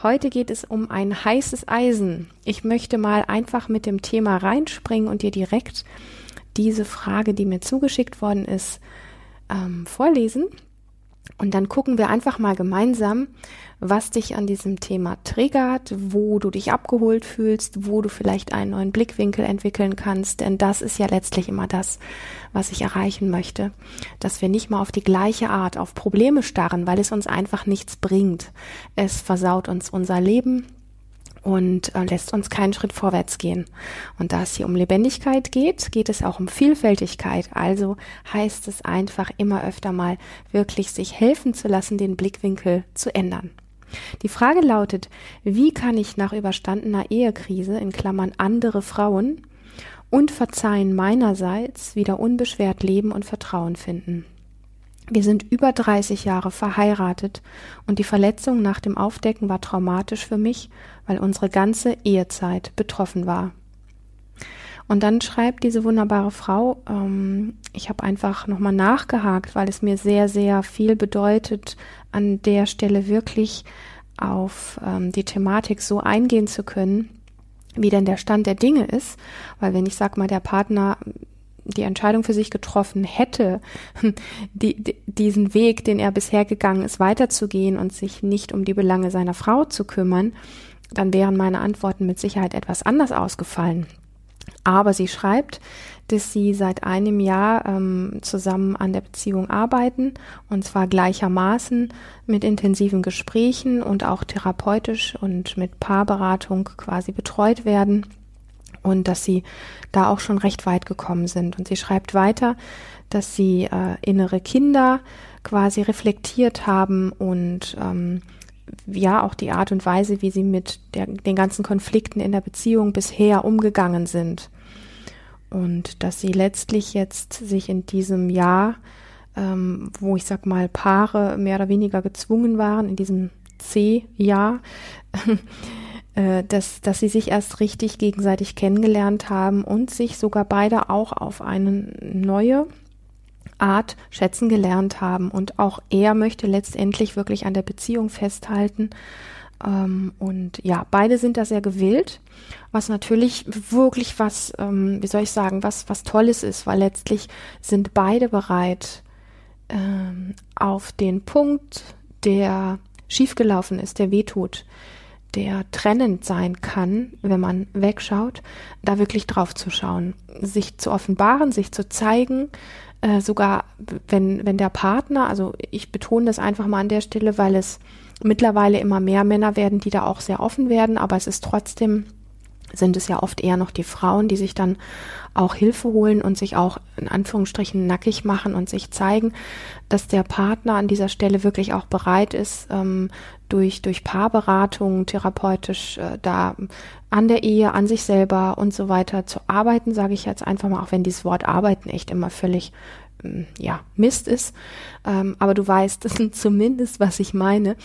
Heute geht es um ein heißes Eisen. Ich möchte mal einfach mit dem Thema reinspringen und dir direkt diese Frage, die mir zugeschickt worden ist, ähm, vorlesen. Und dann gucken wir einfach mal gemeinsam, was dich an diesem Thema triggert, wo du dich abgeholt fühlst, wo du vielleicht einen neuen Blickwinkel entwickeln kannst. Denn das ist ja letztlich immer das, was ich erreichen möchte. Dass wir nicht mal auf die gleiche Art auf Probleme starren, weil es uns einfach nichts bringt. Es versaut uns unser Leben, und äh, lässt uns keinen Schritt vorwärts gehen. Und da es hier um Lebendigkeit geht, geht es auch um Vielfältigkeit. Also heißt es einfach immer öfter mal wirklich sich helfen zu lassen, den Blickwinkel zu ändern. Die Frage lautet, wie kann ich nach überstandener Ehekrise in Klammern andere Frauen und Verzeihen meinerseits wieder unbeschwert leben und Vertrauen finden? Wir sind über 30 Jahre verheiratet und die Verletzung nach dem Aufdecken war traumatisch für mich, weil unsere ganze Ehezeit betroffen war. Und dann schreibt diese wunderbare Frau, ähm, ich habe einfach nochmal nachgehakt, weil es mir sehr, sehr viel bedeutet, an der Stelle wirklich auf ähm, die Thematik so eingehen zu können, wie denn der Stand der Dinge ist. Weil wenn ich sag mal, der Partner die Entscheidung für sich getroffen hätte, die, die, diesen Weg, den er bisher gegangen ist, weiterzugehen und sich nicht um die Belange seiner Frau zu kümmern, dann wären meine Antworten mit Sicherheit etwas anders ausgefallen. Aber sie schreibt, dass sie seit einem Jahr ähm, zusammen an der Beziehung arbeiten und zwar gleichermaßen mit intensiven Gesprächen und auch therapeutisch und mit Paarberatung quasi betreut werden und dass sie da auch schon recht weit gekommen sind. Und sie schreibt weiter, dass sie äh, innere Kinder quasi reflektiert haben und ähm, ja auch die Art und Weise, wie sie mit der, den ganzen Konflikten in der Beziehung bisher umgegangen sind. Und dass sie letztlich jetzt sich in diesem Jahr, ähm, wo ich sag mal Paare mehr oder weniger gezwungen waren, in diesem C-Jahr, äh, dass, dass sie sich erst richtig gegenseitig kennengelernt haben und sich sogar beide auch auf eine neue Art schätzen gelernt haben. Und auch er möchte letztendlich wirklich an der Beziehung festhalten. Ähm, und ja, beide sind da sehr gewillt, was natürlich wirklich was, ähm, wie soll ich sagen, was, was Tolles ist, weil letztlich sind beide bereit, ähm, auf den Punkt, der schiefgelaufen ist, der wehtut, der trennend sein kann, wenn man wegschaut, da wirklich drauf zu schauen, sich zu offenbaren, sich zu zeigen, äh, sogar wenn, wenn der Partner, also ich betone das einfach mal an der Stelle, weil es mittlerweile immer mehr Männer werden, die da auch sehr offen werden, aber es ist trotzdem sind es ja oft eher noch die Frauen, die sich dann auch Hilfe holen und sich auch in Anführungsstrichen nackig machen und sich zeigen, dass der Partner an dieser Stelle wirklich auch bereit ist, ähm, durch, durch Paarberatung therapeutisch äh, da an der Ehe, an sich selber und so weiter zu arbeiten, sage ich jetzt einfach mal, auch wenn dieses Wort arbeiten echt immer völlig ähm, ja, Mist ist. Ähm, aber du weißt zumindest, was ich meine.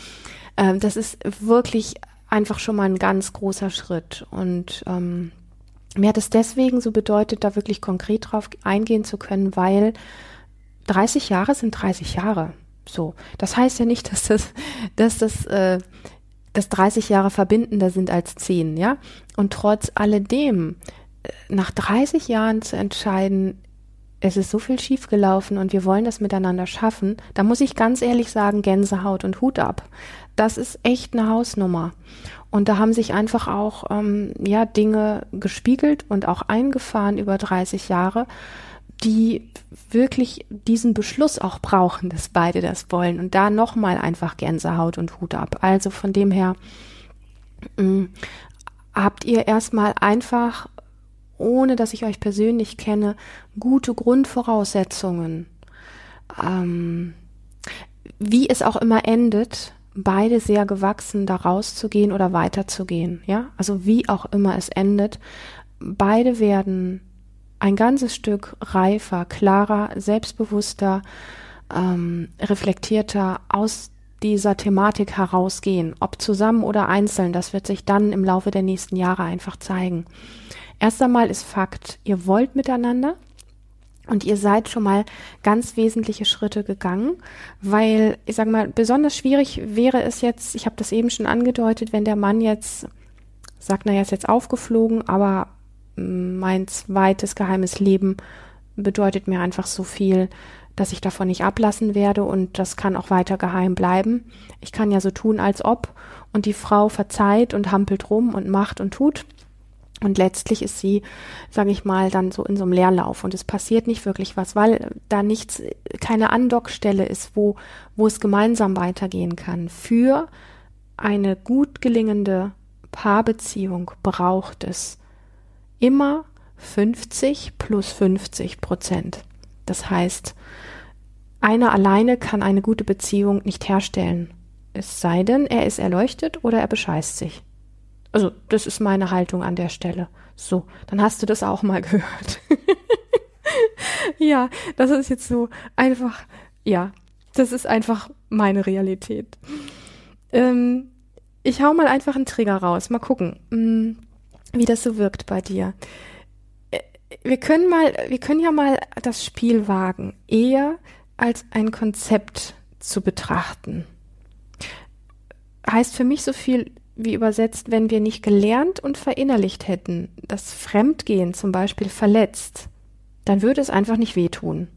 Ähm, das ist wirklich einfach schon mal ein ganz großer Schritt. Und ähm, mir hat es deswegen so bedeutet, da wirklich konkret drauf eingehen zu können, weil 30 Jahre sind 30 Jahre. So. Das heißt ja nicht, dass das, dass das, äh, dass 30 Jahre verbindender sind als 10, ja. Und trotz alledem, äh, nach 30 Jahren zu entscheiden, es ist so viel schiefgelaufen und wir wollen das miteinander schaffen, da muss ich ganz ehrlich sagen, Gänsehaut und Hut ab. Das ist echt eine Hausnummer. Und da haben sich einfach auch ähm, ja Dinge gespiegelt und auch eingefahren über 30 Jahre, die wirklich diesen Beschluss auch brauchen, dass beide das wollen. Und da nochmal einfach Gänsehaut und Hut ab. Also von dem her mh, mm, habt ihr erstmal einfach ohne dass ich euch persönlich kenne, gute Grundvoraussetzungen. Ähm, wie es auch immer endet, beide sehr gewachsen, da rauszugehen oder weiterzugehen, ja? Also wie auch immer es endet, beide werden ein ganzes Stück reifer, klarer, selbstbewusster, ähm, reflektierter aus dieser Thematik herausgehen, ob zusammen oder einzeln, das wird sich dann im Laufe der nächsten Jahre einfach zeigen. Erst einmal ist Fakt, ihr wollt miteinander, und ihr seid schon mal ganz wesentliche Schritte gegangen, weil ich sage mal, besonders schwierig wäre es jetzt, ich habe das eben schon angedeutet, wenn der Mann jetzt sagt, naja, ist jetzt aufgeflogen, aber mein zweites geheimes Leben bedeutet mir einfach so viel, dass ich davon nicht ablassen werde und das kann auch weiter geheim bleiben. Ich kann ja so tun, als ob und die Frau verzeiht und hampelt rum und macht und tut. Und letztlich ist sie, sage ich mal, dann so in so einem Leerlauf und es passiert nicht wirklich was, weil da nichts, keine Andockstelle ist, wo, wo es gemeinsam weitergehen kann. Für eine gut gelingende Paarbeziehung braucht es immer 50 plus 50 Prozent. Das heißt, einer alleine kann eine gute Beziehung nicht herstellen. Es sei denn, er ist erleuchtet oder er bescheißt sich. Also, das ist meine Haltung an der Stelle. So, dann hast du das auch mal gehört. ja, das ist jetzt so einfach, ja, das ist einfach meine Realität. Ähm, ich hau mal einfach einen Trigger raus. Mal gucken, mh, mm, wie das so wirkt bei dir. Äh, wir können mal, wir können ja mal das Spiel wagen, eher als ein Konzept zu betrachten. Heißt für mich so viel wie übersetzt, wenn wir nicht gelernt und verinnerlicht hätten, dass Fremdgehen zum Beispiel verletzt, dann würde es einfach nicht wehtun.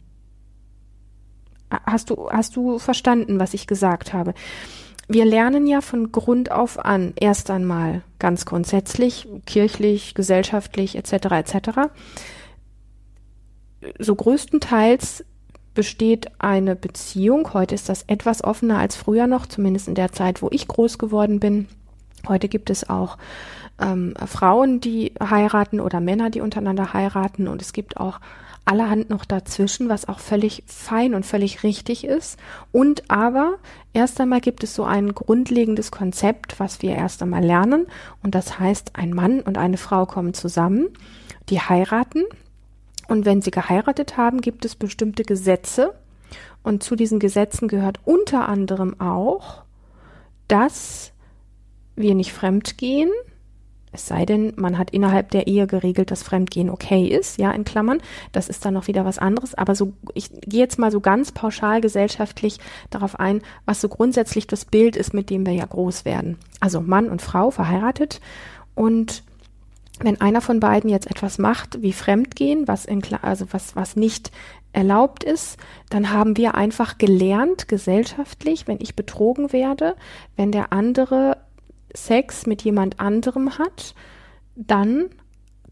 Hast du, hast du verstanden, was ich gesagt habe? Wir lernen ja von Grund auf an, erst einmal ganz grundsätzlich, kirchlich, gesellschaftlich etc. etc. So größtenteils besteht eine Beziehung. Heute ist das etwas offener als früher noch, zumindest in der Zeit, wo ich groß geworden bin. Heute gibt es auch ähm, Frauen, die heiraten oder Männer, die untereinander heiraten und es gibt auch allerhand noch dazwischen, was auch völlig fein und völlig richtig ist. Und aber erst einmal gibt es so ein grundlegendes Konzept, was wir erst einmal lernen. Und das heißt, ein Mann und eine Frau kommen zusammen, die heiraten. Und wenn sie geheiratet haben, gibt es bestimmte Gesetze. Und zu diesen Gesetzen gehört unter anderem auch, dass wir nicht fremdgehen, es sei denn, man hat innerhalb der Ehe geregelt, dass Fremdgehen okay ist, ja, in Klammern. Das ist dann noch wieder was anderes. Aber so, ich gehe jetzt mal so ganz pauschal gesellschaftlich darauf ein, was so grundsätzlich das Bild ist, mit dem wir ja groß werden. Also Mann und Frau verheiratet und wenn einer von beiden jetzt etwas macht wie Fremdgehen, was in, also was, was nicht erlaubt ist, dann haben wir einfach gelernt, gesellschaftlich, wenn ich betrogen werde, wenn der andere Sex mit jemand anderem hat, dann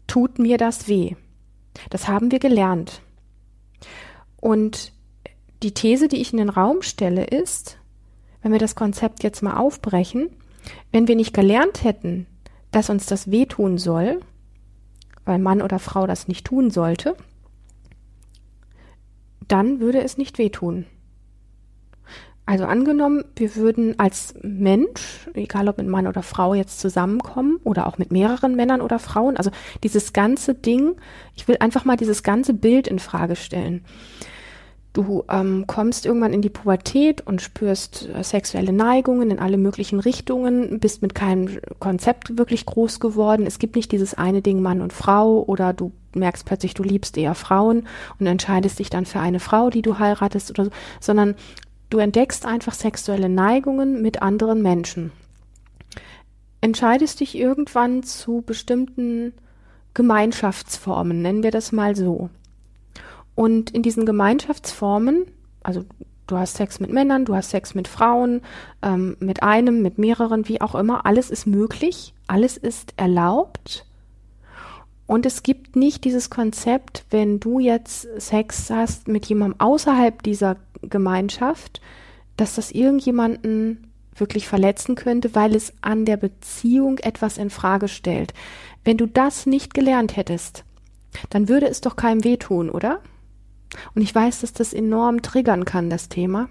tut mir das weh. Das haben wir gelernt. Und die These, die ich in den Raum stelle, ist, wenn wir das Konzept jetzt mal aufbrechen, wenn wir nicht gelernt hätten, dass uns das wehtun soll, weil Mann oder Frau das nicht tun sollte, dann würde es nicht wehtun. Also angenommen, wir würden als Mensch, egal ob mit Mann oder Frau jetzt zusammenkommen oder auch mit mehreren Männern oder Frauen, also dieses ganze Ding, ich will einfach mal dieses ganze Bild in Frage stellen. Du ähm, kommst irgendwann in die Pubertät und spürst äh, sexuelle Neigungen in alle möglichen Richtungen, bist mit keinem Konzept wirklich groß geworden. Es gibt nicht dieses eine Ding Mann und Frau oder du merkst plötzlich, du liebst eher Frauen und entscheidest dich dann für eine Frau, die du heiratest oder so, sondern Du entdeckst einfach sexuelle Neigungen mit anderen Menschen. Entscheidest dich irgendwann zu bestimmten Gemeinschaftsformen, nennen wir das mal so. Und in diesen Gemeinschaftsformen, also du hast Sex mit Männern, du hast Sex mit Frauen, ähm, mit einem, mit mehreren, wie auch immer, alles ist möglich, alles ist erlaubt. Und es gibt nicht dieses Konzept, wenn du jetzt Sex hast mit jemandem außerhalb dieser Gemeinschaft, dass das irgendjemanden wirklich verletzen könnte, weil es an der Beziehung etwas in Frage stellt. Wenn du das nicht gelernt hättest, dann würde es doch keinem wehtun, oder? Und ich weiß, dass das enorm triggern kann, das Thema.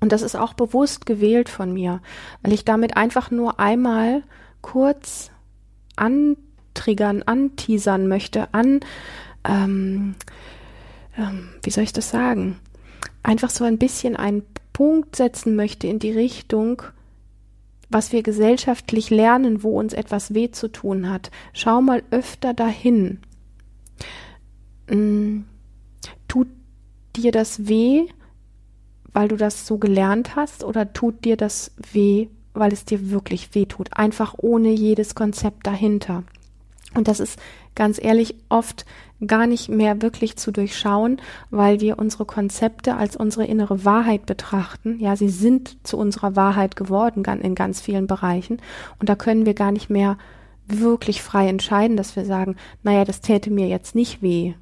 Und das ist auch bewusst gewählt von mir, weil ich damit einfach nur einmal kurz antriggern, anteasern möchte, an, ähm, ähm, wie soll ich das sagen? Einfach so ein bisschen einen Punkt setzen möchte in die Richtung, was wir gesellschaftlich lernen, wo uns etwas weh zu tun hat. Schau mal öfter dahin. Hm, tut dir das weh, weil du das so gelernt hast, oder tut dir das weh, weil es dir wirklich weh tut? Einfach ohne jedes Konzept dahinter. Und das ist ganz ehrlich oft gar nicht mehr wirklich zu durchschauen, weil wir unsere Konzepte als unsere innere Wahrheit betrachten. Ja, sie sind zu unserer Wahrheit geworden in ganz vielen Bereichen. Und da können wir gar nicht mehr wirklich frei entscheiden, dass wir sagen, naja, das täte mir jetzt nicht weh.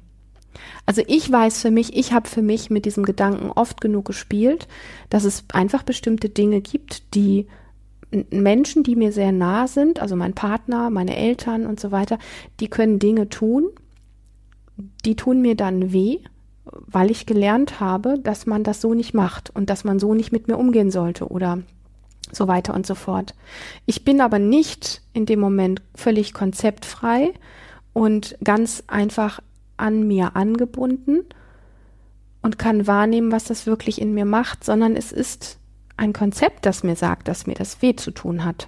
Also ich weiß für mich, ich habe für mich mit diesem Gedanken oft genug gespielt, dass es einfach bestimmte Dinge gibt, die Menschen, die mir sehr nah sind, also mein Partner, meine Eltern und so weiter, die können Dinge tun, die tun mir dann weh, weil ich gelernt habe, dass man das so nicht macht und dass man so nicht mit mir umgehen sollte oder so weiter und so fort. Ich bin aber nicht in dem Moment völlig konzeptfrei und ganz einfach an mir angebunden und kann wahrnehmen, was das wirklich in mir macht, sondern es ist ein Konzept, das mir sagt, dass mir das weh zu tun hat.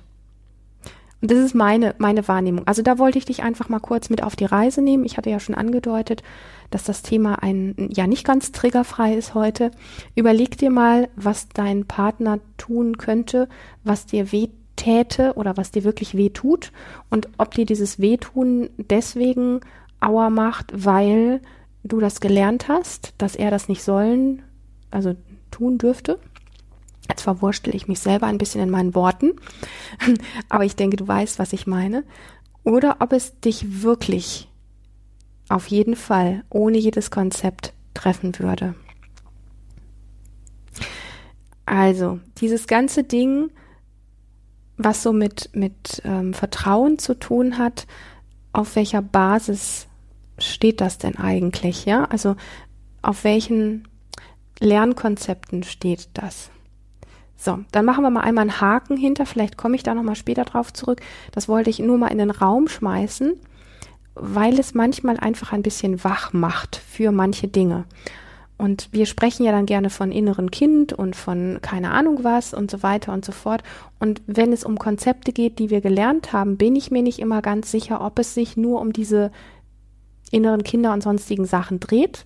Und das ist meine, meine Wahrnehmung. Also da wollte ich dich einfach mal kurz mit auf die Reise nehmen. Ich hatte ja schon angedeutet, dass das Thema ein, ja nicht ganz triggerfrei ist heute. Überleg dir mal, was dein Partner tun könnte, was dir weh täte oder was dir wirklich weh tut und ob dir dieses Wehtun deswegen Auer macht, weil du das gelernt hast, dass er das nicht sollen, also tun dürfte. Jetzt verwurschtel ich mich selber ein bisschen in meinen Worten, aber ich denke, du weißt, was ich meine. Oder ob es dich wirklich auf jeden Fall ohne jedes Konzept treffen würde. Also, dieses ganze Ding, was so mit, mit ähm, Vertrauen zu tun hat, auf welcher Basis steht das denn eigentlich, ja? Also, auf welchen Lernkonzepten steht das? So, dann machen wir mal einmal einen Haken hinter. Vielleicht komme ich da nochmal später drauf zurück. Das wollte ich nur mal in den Raum schmeißen, weil es manchmal einfach ein bisschen wach macht für manche Dinge. Und wir sprechen ja dann gerne von inneren Kind und von keine Ahnung was und so weiter und so fort. Und wenn es um Konzepte geht, die wir gelernt haben, bin ich mir nicht immer ganz sicher, ob es sich nur um diese inneren Kinder und sonstigen Sachen dreht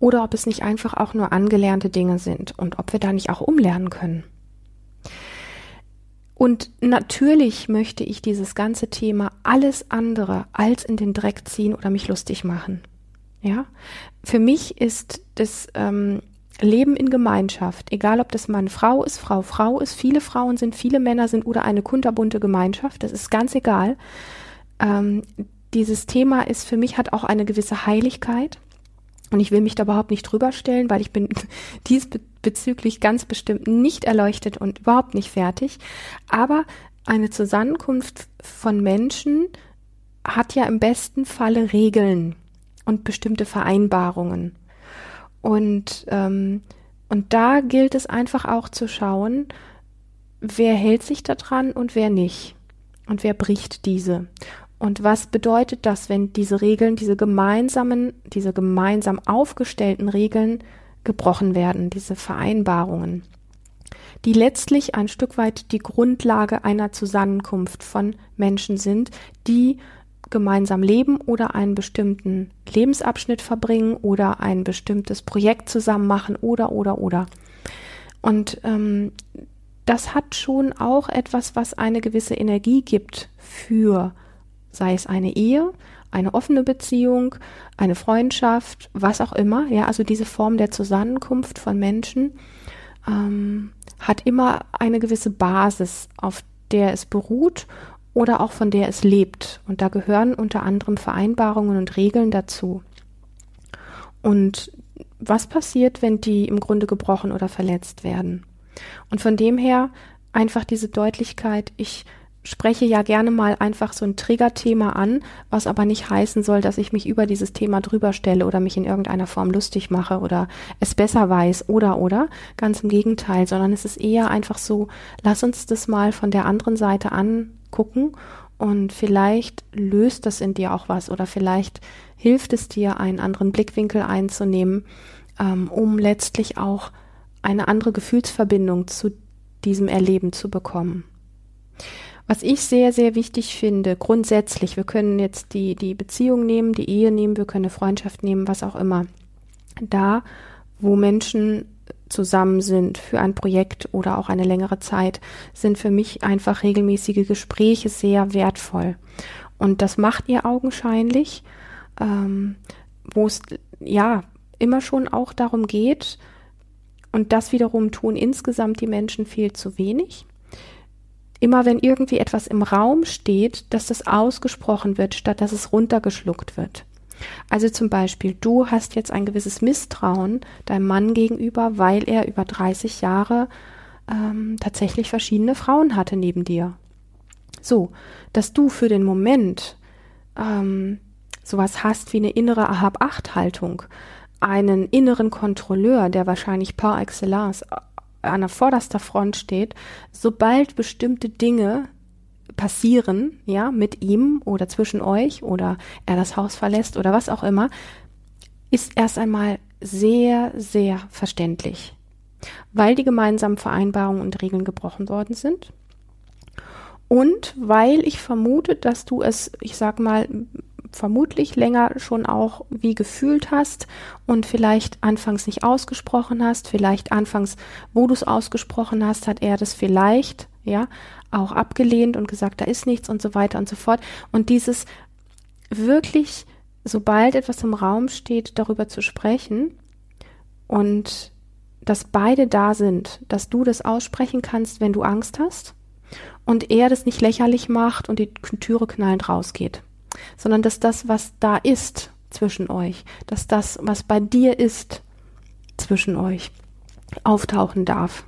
oder ob es nicht einfach auch nur angelernte Dinge sind und ob wir da nicht auch umlernen können. Und natürlich möchte ich dieses ganze Thema alles andere als in den Dreck ziehen oder mich lustig machen. Ja, für mich ist das ähm, Leben in Gemeinschaft, egal ob das Mann Frau ist, Frau Frau ist, viele Frauen sind, viele Männer sind oder eine kunterbunte Gemeinschaft, das ist ganz egal. Ähm, dieses Thema ist für mich hat auch eine gewisse Heiligkeit. Und ich will mich da überhaupt nicht drüber stellen, weil ich bin diesbezüglich ganz bestimmt nicht erleuchtet und überhaupt nicht fertig. Aber eine Zusammenkunft von Menschen hat ja im besten Falle Regeln und bestimmte Vereinbarungen. Und, ähm, und da gilt es einfach auch zu schauen, wer hält sich daran und wer nicht. Und wer bricht diese. Und was bedeutet das, wenn diese Regeln, diese gemeinsamen, diese gemeinsam aufgestellten Regeln gebrochen werden, diese Vereinbarungen, die letztlich ein Stück weit die Grundlage einer Zusammenkunft von Menschen sind, die gemeinsam leben oder einen bestimmten Lebensabschnitt verbringen oder ein bestimmtes Projekt zusammen machen oder oder oder. Und ähm, das hat schon auch etwas, was eine gewisse Energie gibt für sei es eine Ehe, eine offene Beziehung, eine Freundschaft, was auch immer. Ja, also diese Form der Zusammenkunft von Menschen ähm, hat immer eine gewisse Basis, auf der es beruht oder auch von der es lebt. Und da gehören unter anderem Vereinbarungen und Regeln dazu. Und was passiert, wenn die im Grunde gebrochen oder verletzt werden? Und von dem her einfach diese Deutlichkeit, ich spreche ja gerne mal einfach so ein Triggerthema an, was aber nicht heißen soll, dass ich mich über dieses Thema drüber stelle oder mich in irgendeiner Form lustig mache oder es besser weiß oder oder. Ganz im Gegenteil, sondern es ist eher einfach so, lass uns das mal von der anderen Seite angucken und vielleicht löst das in dir auch was oder vielleicht hilft es dir, einen anderen Blickwinkel einzunehmen, ähm, um letztlich auch eine andere Gefühlsverbindung zu diesem Erleben zu bekommen. Was ich sehr, sehr wichtig finde, grundsätzlich, wir können jetzt die, die Beziehung nehmen, die Ehe nehmen, wir können eine Freundschaft nehmen, was auch immer. Da, wo Menschen zusammen sind für ein Projekt oder auch eine längere Zeit, sind für mich einfach regelmäßige Gespräche sehr wertvoll. Und das macht ihr augenscheinlich, ähm, wo es ja immer schon auch darum geht, und das wiederum tun insgesamt die Menschen viel zu wenig immer wenn irgendwie etwas im Raum steht, dass das ausgesprochen wird, statt dass es runtergeschluckt wird. Also zum Beispiel, du hast jetzt ein gewisses Misstrauen deinem Mann gegenüber, weil er über 30 Jahre ähm, tatsächlich verschiedene Frauen hatte neben dir. So, dass du für den Moment ähm, sowas hast wie eine innere Ahab-Acht-Haltung, einen inneren Kontrolleur, der wahrscheinlich par excellence an der vorderster Front steht, sobald bestimmte Dinge passieren, ja, mit ihm oder zwischen euch oder er das Haus verlässt oder was auch immer, ist erst einmal sehr, sehr verständlich, weil die gemeinsamen Vereinbarungen und Regeln gebrochen worden sind. Und weil ich vermute, dass du es, ich sag mal, vermutlich länger schon auch wie gefühlt hast und vielleicht anfangs nicht ausgesprochen hast, vielleicht anfangs, wo du es ausgesprochen hast, hat er das vielleicht, ja, auch abgelehnt und gesagt, da ist nichts und so weiter und so fort. Und dieses wirklich, sobald etwas im Raum steht, darüber zu sprechen und dass beide da sind, dass du das aussprechen kannst, wenn du Angst hast und er das nicht lächerlich macht und die Türe knallend rausgeht sondern dass das, was da ist zwischen euch, dass das, was bei dir ist zwischen euch, auftauchen darf.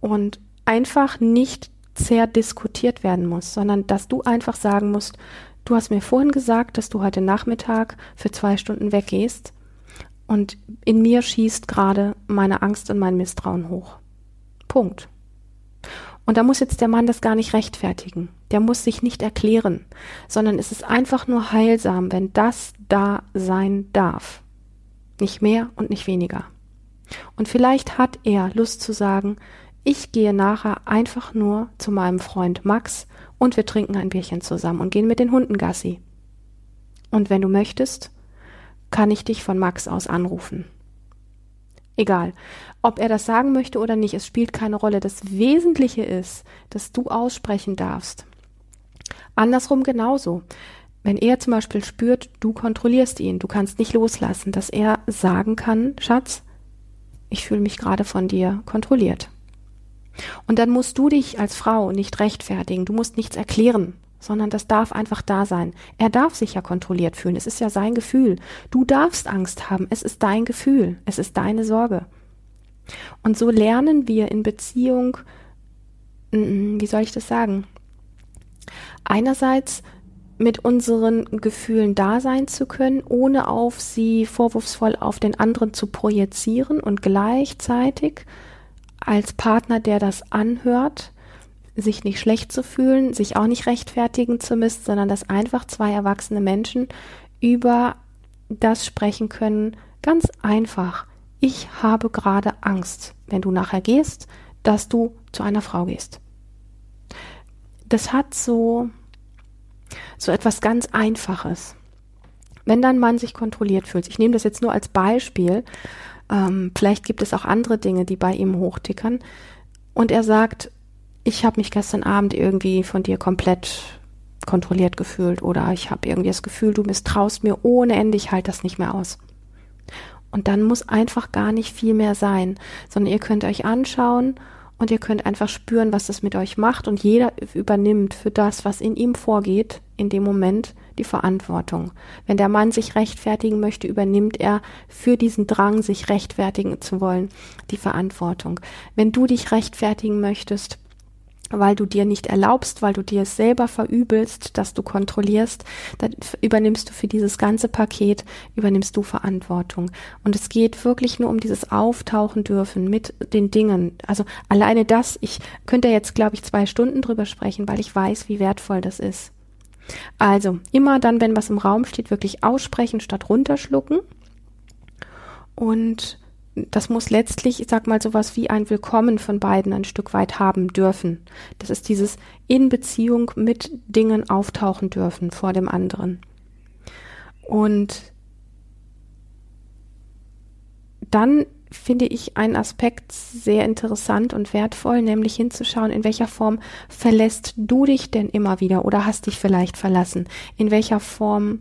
Und einfach nicht sehr diskutiert werden muss, sondern dass du einfach sagen musst, du hast mir vorhin gesagt, dass du heute Nachmittag für zwei Stunden weggehst und in mir schießt gerade meine Angst und mein Misstrauen hoch. Punkt. Und da muss jetzt der Mann das gar nicht rechtfertigen. Der muss sich nicht erklären, sondern es ist einfach nur heilsam, wenn das da sein darf. Nicht mehr und nicht weniger. Und vielleicht hat er Lust zu sagen, ich gehe nachher einfach nur zu meinem Freund Max und wir trinken ein Bierchen zusammen und gehen mit den Hunden Gassi. Und wenn du möchtest, kann ich dich von Max aus anrufen. Egal, ob er das sagen möchte oder nicht, es spielt keine Rolle. Das Wesentliche ist, dass du aussprechen darfst. Andersrum genauso. Wenn er zum Beispiel spürt, du kontrollierst ihn, du kannst nicht loslassen, dass er sagen kann, Schatz, ich fühle mich gerade von dir kontrolliert. Und dann musst du dich als Frau nicht rechtfertigen, du musst nichts erklären, sondern das darf einfach da sein. Er darf sich ja kontrolliert fühlen, es ist ja sein Gefühl. Du darfst Angst haben, es ist dein Gefühl, es ist deine Sorge. Und so lernen wir in Beziehung, wie soll ich das sagen? Einerseits mit unseren Gefühlen da sein zu können, ohne auf sie vorwurfsvoll auf den anderen zu projizieren und gleichzeitig als Partner, der das anhört, sich nicht schlecht zu fühlen, sich auch nicht rechtfertigen zu müssen, sondern dass einfach zwei erwachsene Menschen über das sprechen können, ganz einfach. Ich habe gerade Angst, wenn du nachher gehst, dass du zu einer Frau gehst. Das hat so, so etwas ganz Einfaches. Wenn dein Mann sich kontrolliert fühlt, ich nehme das jetzt nur als Beispiel, ähm, vielleicht gibt es auch andere Dinge, die bei ihm hochtickern, und er sagt, ich habe mich gestern Abend irgendwie von dir komplett kontrolliert gefühlt oder ich habe irgendwie das Gefühl, du misstraust mir ohne Ende, ich halte das nicht mehr aus. Und dann muss einfach gar nicht viel mehr sein, sondern ihr könnt euch anschauen und ihr könnt einfach spüren, was das mit euch macht und jeder übernimmt für das, was in ihm vorgeht, in dem Moment die Verantwortung. Wenn der Mann sich rechtfertigen möchte, übernimmt er für diesen Drang, sich rechtfertigen zu wollen, die Verantwortung. Wenn du dich rechtfertigen möchtest, weil du dir nicht erlaubst, weil du dir es selber verübelst, dass du kontrollierst, dann übernimmst du für dieses ganze Paket, übernimmst du Verantwortung. Und es geht wirklich nur um dieses Auftauchen dürfen mit den Dingen. Also alleine das, ich könnte jetzt, glaube ich, zwei Stunden drüber sprechen, weil ich weiß, wie wertvoll das ist. Also immer dann, wenn was im Raum steht, wirklich aussprechen statt runterschlucken. Und das muss letztlich, ich sag mal, sowas wie ein Willkommen von beiden ein Stück weit haben dürfen. Das ist dieses in Beziehung mit Dingen auftauchen dürfen vor dem anderen. Und dann finde ich einen Aspekt sehr interessant und wertvoll, nämlich hinzuschauen, in welcher Form verlässt du dich denn immer wieder oder hast dich vielleicht verlassen? In welcher Form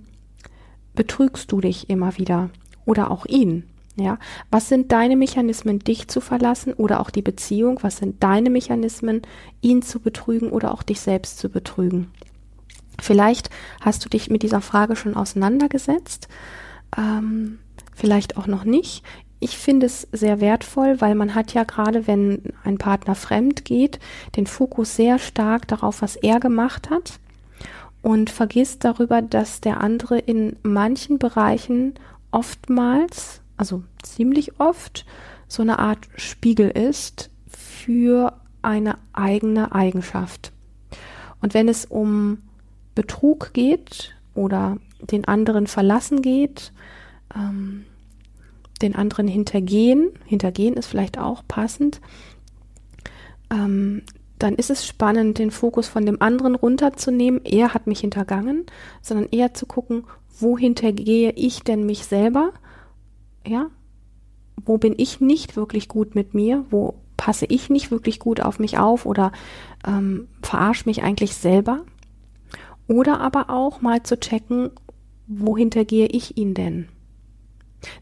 betrügst du dich immer wieder oder auch ihn? Ja, was sind deine Mechanismen, dich zu verlassen oder auch die Beziehung? Was sind deine Mechanismen, ihn zu betrügen oder auch dich selbst zu betrügen? Vielleicht hast du dich mit dieser Frage schon auseinandergesetzt, ähm, vielleicht auch noch nicht. Ich finde es sehr wertvoll, weil man hat ja gerade, wenn ein Partner fremd geht, den Fokus sehr stark darauf, was er gemacht hat und vergisst darüber, dass der andere in manchen Bereichen oftmals also ziemlich oft, so eine Art Spiegel ist für eine eigene Eigenschaft. Und wenn es um Betrug geht oder den anderen verlassen geht, ähm, den anderen hintergehen, hintergehen ist vielleicht auch passend, ähm, dann ist es spannend, den Fokus von dem anderen runterzunehmen. Er hat mich hintergangen, sondern eher zu gucken, wo hintergehe ich denn mich selber ja, wo bin ich nicht wirklich gut mit mir, wo passe ich nicht wirklich gut auf mich auf oder ähm, verarsche mich eigentlich selber. Oder aber auch mal zu checken, wohinter gehe ich ihn denn?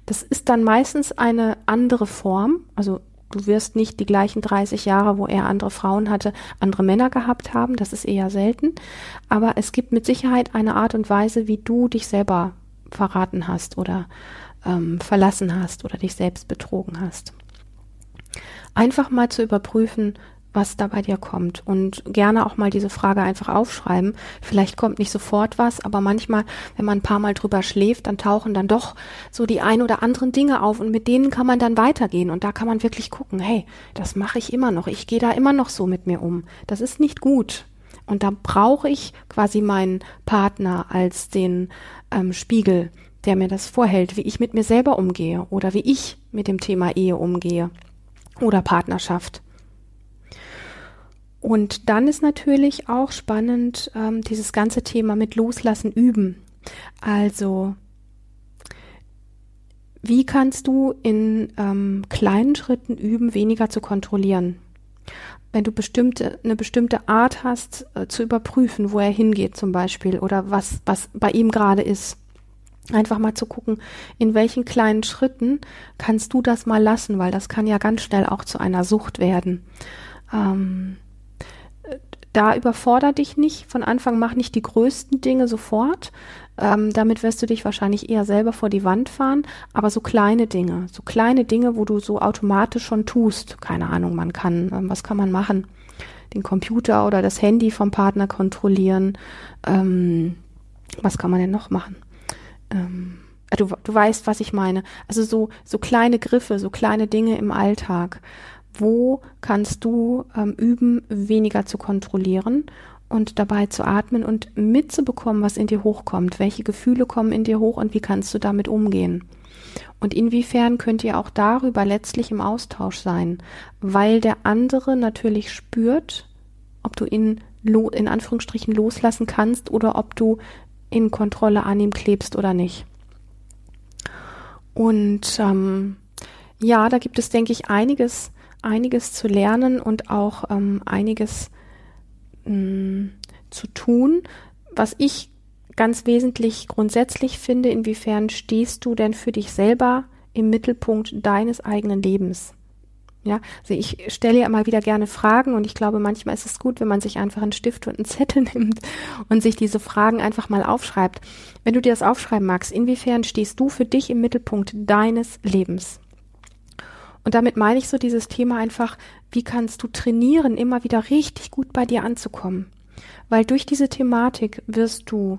Das ist dann meistens eine andere Form. Also du wirst nicht die gleichen 30 Jahre, wo er andere Frauen hatte, andere Männer gehabt haben. Das ist eher selten. Aber es gibt mit Sicherheit eine Art und Weise, wie du dich selber verraten hast oder ähm, verlassen hast oder dich selbst betrogen hast. Einfach mal zu überprüfen, was da bei dir kommt und gerne auch mal diese Frage einfach aufschreiben. Vielleicht kommt nicht sofort was, aber manchmal, wenn man ein paar Mal drüber schläft, dann tauchen dann doch so die ein oder anderen Dinge auf und mit denen kann man dann weitergehen und da kann man wirklich gucken, hey, das mache ich immer noch, ich gehe da immer noch so mit mir um. Das ist nicht gut. Und da brauche ich quasi meinen Partner als den ähm, Spiegel, der mir das vorhält, wie ich mit mir selber umgehe oder wie ich mit dem Thema Ehe umgehe oder Partnerschaft. Und dann ist natürlich auch spannend ähm, dieses ganze Thema mit Loslassen üben. Also wie kannst du in ähm, kleinen Schritten üben, weniger zu kontrollieren? Wenn du bestimmte, eine bestimmte Art hast, äh, zu überprüfen, wo er hingeht zum Beispiel oder was, was bei ihm gerade ist. Einfach mal zu gucken, in welchen kleinen Schritten kannst du das mal lassen, weil das kann ja ganz schnell auch zu einer Sucht werden. Ähm, da überforder dich nicht. Von Anfang mach nicht die größten Dinge sofort. Ähm, damit wirst du dich wahrscheinlich eher selber vor die Wand fahren. Aber so kleine Dinge, so kleine Dinge, wo du so automatisch schon tust. Keine Ahnung, man kann, ähm, was kann man machen? Den Computer oder das Handy vom Partner kontrollieren. Ähm, was kann man denn noch machen? Ähm, äh, du, du weißt, was ich meine. Also so, so kleine Griffe, so kleine Dinge im Alltag. Wo kannst du ähm, üben, weniger zu kontrollieren und dabei zu atmen und mitzubekommen, was in dir hochkommt? Welche Gefühle kommen in dir hoch und wie kannst du damit umgehen? Und inwiefern könnt ihr auch darüber letztlich im Austausch sein? Weil der andere natürlich spürt, ob du ihn in Anführungsstrichen loslassen kannst oder ob du in Kontrolle an ihm klebst oder nicht. Und ähm, ja, da gibt es, denke ich, einiges, einiges zu lernen und auch ähm, einiges mh, mm, zu tun. Was ich ganz wesentlich grundsätzlich finde, inwiefern stehst du denn für dich selber im Mittelpunkt deines eigenen Lebens? Ja, also ich stelle ja immer wieder gerne Fragen und ich glaube, manchmal ist es gut, wenn man sich einfach einen Stift und einen Zettel nimmt und sich diese Fragen einfach mal aufschreibt. Wenn du dir das aufschreiben magst, inwiefern stehst du für dich im Mittelpunkt deines Lebens? Und damit meine ich so dieses Thema einfach, wie kannst du trainieren, immer wieder richtig gut bei dir anzukommen? Weil durch diese Thematik wirst du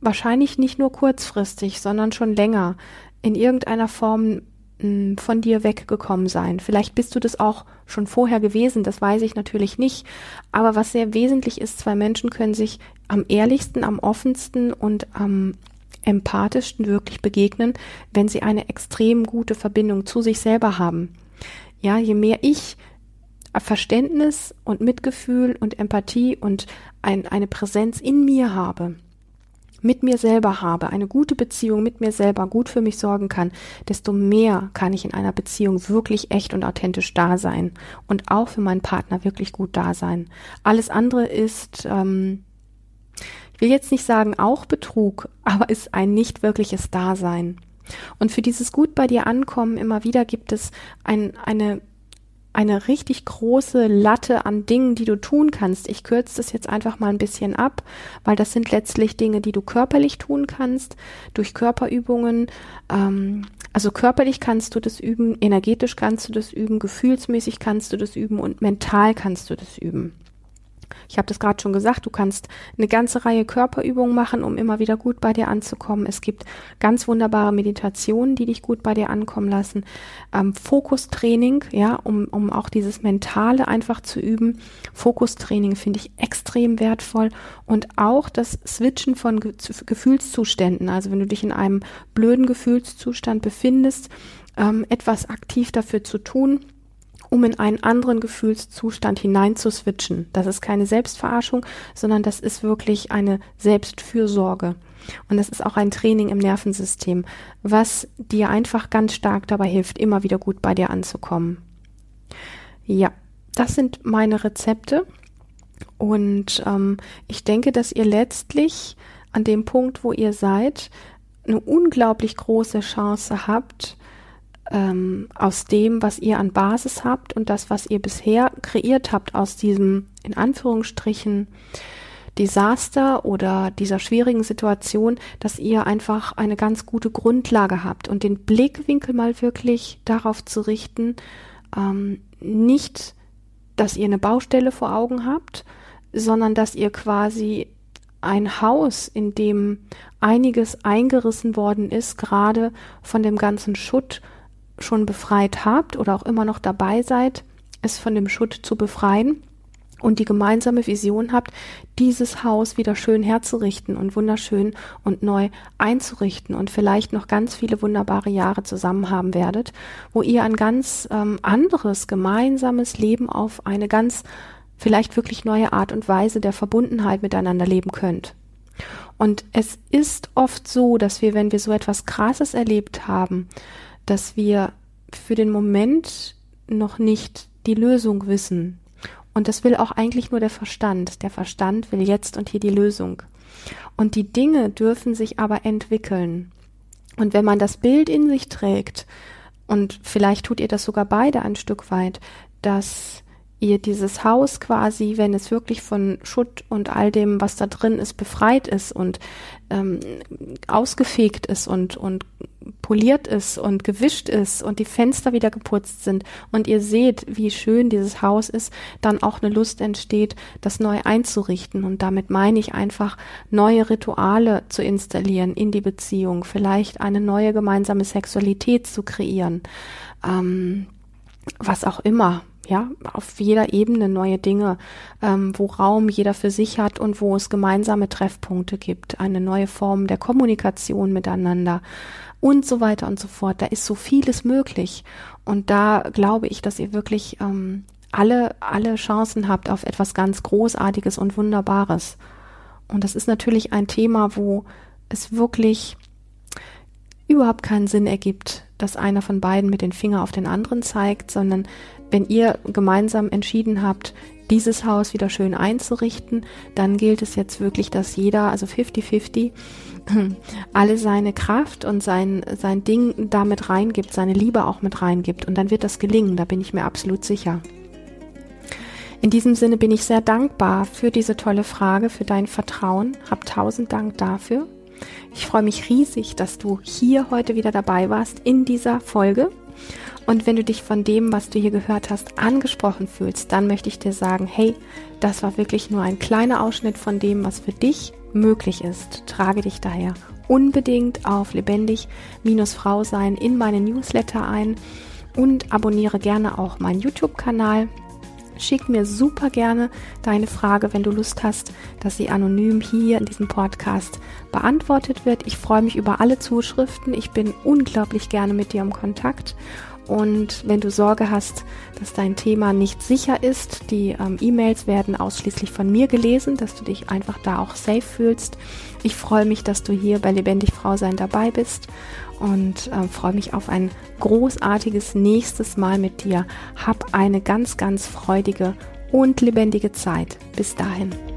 wahrscheinlich nicht nur kurzfristig, sondern schon länger in irgendeiner Form von dir weggekommen sein. Vielleicht bist du das auch schon vorher gewesen, das weiß ich natürlich nicht. Aber was sehr wesentlich ist, zwei Menschen können sich am ehrlichsten, am offensten und am empathischsten wirklich begegnen, wenn sie eine extrem gute Verbindung zu sich selber haben. Ja, je mehr ich Verständnis und Mitgefühl und Empathie und ein, eine Präsenz in mir habe, mit mir selber habe, eine gute Beziehung mit mir selber gut für mich sorgen kann, desto mehr kann ich in einer Beziehung wirklich echt und authentisch da sein und auch für meinen Partner wirklich gut da sein. Alles andere ist, ähm, ich will jetzt nicht sagen auch Betrug, aber ist ein nicht wirkliches Dasein. Und für dieses gut bei dir ankommen immer wieder gibt es ein, eine eine richtig große Latte an Dingen, die du tun kannst. Ich kürze das jetzt einfach mal ein bisschen ab, weil das sind letztlich Dinge, die du körperlich tun kannst, durch Körperübungen. Ähm, also körperlich kannst du das üben, energetisch kannst du das üben, gefühlsmäßig kannst du das üben und mental kannst du das üben. Ich habe das gerade schon gesagt, du kannst eine ganze Reihe Körperübungen machen, um immer wieder gut bei dir anzukommen. Es gibt ganz wunderbare Meditationen, die dich gut bei dir ankommen lassen. Ähm, Fokustraining, ja, um, um auch dieses Mentale einfach zu üben. Fokustraining finde ich extrem wertvoll und auch das Switchen von Ge Gefühlszuständen. Also wenn du dich in einem blöden Gefühlszustand befindest, ähm, etwas aktiv dafür zu tun um in einen anderen Gefühlszustand hinein zu switchen. Das ist keine Selbstverarschung, sondern das ist wirklich eine Selbstfürsorge. Und das ist auch ein Training im Nervensystem, was dir einfach ganz stark dabei hilft, immer wieder gut bei dir anzukommen. Ja, das sind meine Rezepte. Und ähm, ich denke, dass ihr letztlich an dem Punkt, wo ihr seid, eine unglaublich große Chance habt, ähm, aus dem, was ihr an Basis habt und das, was ihr bisher kreiert habt aus diesem, in Anführungsstrichen, Desaster oder dieser schwierigen Situation, dass ihr einfach eine ganz gute Grundlage habt und den Blickwinkel mal wirklich darauf zu richten, ähm, nicht, dass ihr eine Baustelle vor Augen habt, sondern dass ihr quasi ein Haus, in dem einiges eingerissen worden ist, gerade von dem ganzen Schutt schon befreit habt oder auch immer noch dabei seid, es von dem Schutt zu befreien und die gemeinsame Vision habt, dieses Haus wieder schön herzurichten und wunderschön und neu einzurichten und vielleicht noch ganz viele wunderbare Jahre zusammen haben werdet, wo ihr ein ganz ähm, anderes gemeinsames Leben auf eine ganz vielleicht wirklich neue Art und Weise der Verbundenheit miteinander leben könnt. Und es ist oft so, dass wir, wenn wir so etwas Krasses erlebt haben, dass wir für den Moment noch nicht die Lösung wissen. Und das will auch eigentlich nur der Verstand. Der Verstand will jetzt und hier die Lösung. Und die Dinge dürfen sich aber entwickeln. Und wenn man das Bild in sich trägt, und vielleicht tut ihr das sogar beide ein Stück weit, dass ihr dieses Haus quasi, wenn es wirklich von Schutt und all dem, was da drin ist, befreit ist und ähm, ausgefegt ist und, und poliert ist und gewischt ist und die Fenster wieder geputzt sind und ihr seht, wie schön dieses Haus ist, dann auch eine Lust entsteht, das neu einzurichten. Und damit meine ich einfach, neue Rituale zu installieren in die Beziehung, vielleicht eine neue gemeinsame Sexualität zu kreieren, ähm, was auch immer ja, auf jeder Ebene neue Dinge, ähm, wo Raum jeder für sich hat und wo es gemeinsame Treffpunkte gibt, eine neue Form der Kommunikation miteinander und so weiter und so fort. Da ist so vieles möglich. Und da glaube ich, dass ihr wirklich ähm, alle, alle Chancen habt auf etwas ganz Großartiges und Wunderbares. Und das ist natürlich ein Thema, wo es wirklich überhaupt keinen Sinn ergibt, dass einer von beiden mit den Finger auf den anderen zeigt, sondern wenn ihr gemeinsam entschieden habt, dieses Haus wieder schön einzurichten, dann gilt es jetzt wirklich, dass jeder, also 50-50, alle seine Kraft und sein, sein Ding damit reingibt, seine Liebe auch mit reingibt. Und dann wird das gelingen, da bin ich mir absolut sicher. In diesem Sinne bin ich sehr dankbar für diese tolle Frage, für dein Vertrauen. Hab tausend Dank dafür. Ich freue mich riesig, dass du hier heute wieder dabei warst in dieser Folge. Und wenn du dich von dem, was du hier gehört hast, angesprochen fühlst, dann möchte ich dir sagen, hey, das war wirklich nur ein kleiner Ausschnitt von dem, was für dich möglich ist. Trage dich daher unbedingt auf lebendig-frau sein in meine Newsletter ein und abonniere gerne auch meinen YouTube-Kanal. Schick mir super gerne deine Frage, wenn du Lust hast, dass sie anonym hier in diesem Podcast beantwortet wird. Ich freue mich über alle Zuschriften. Ich bin unglaublich gerne mit dir im Kontakt und wenn du Sorge hast, dass dein Thema nicht sicher ist, die ähm, E-Mails werden ausschließlich von mir gelesen, dass du dich einfach da auch safe fühlst. Ich freue mich, dass du hier bei Lebendig Frau sein dabei bist und äh, freue mich auf ein großartiges nächstes Mal mit dir. Hab eine ganz, ganz freudige und lebendige Zeit. Bis dahin.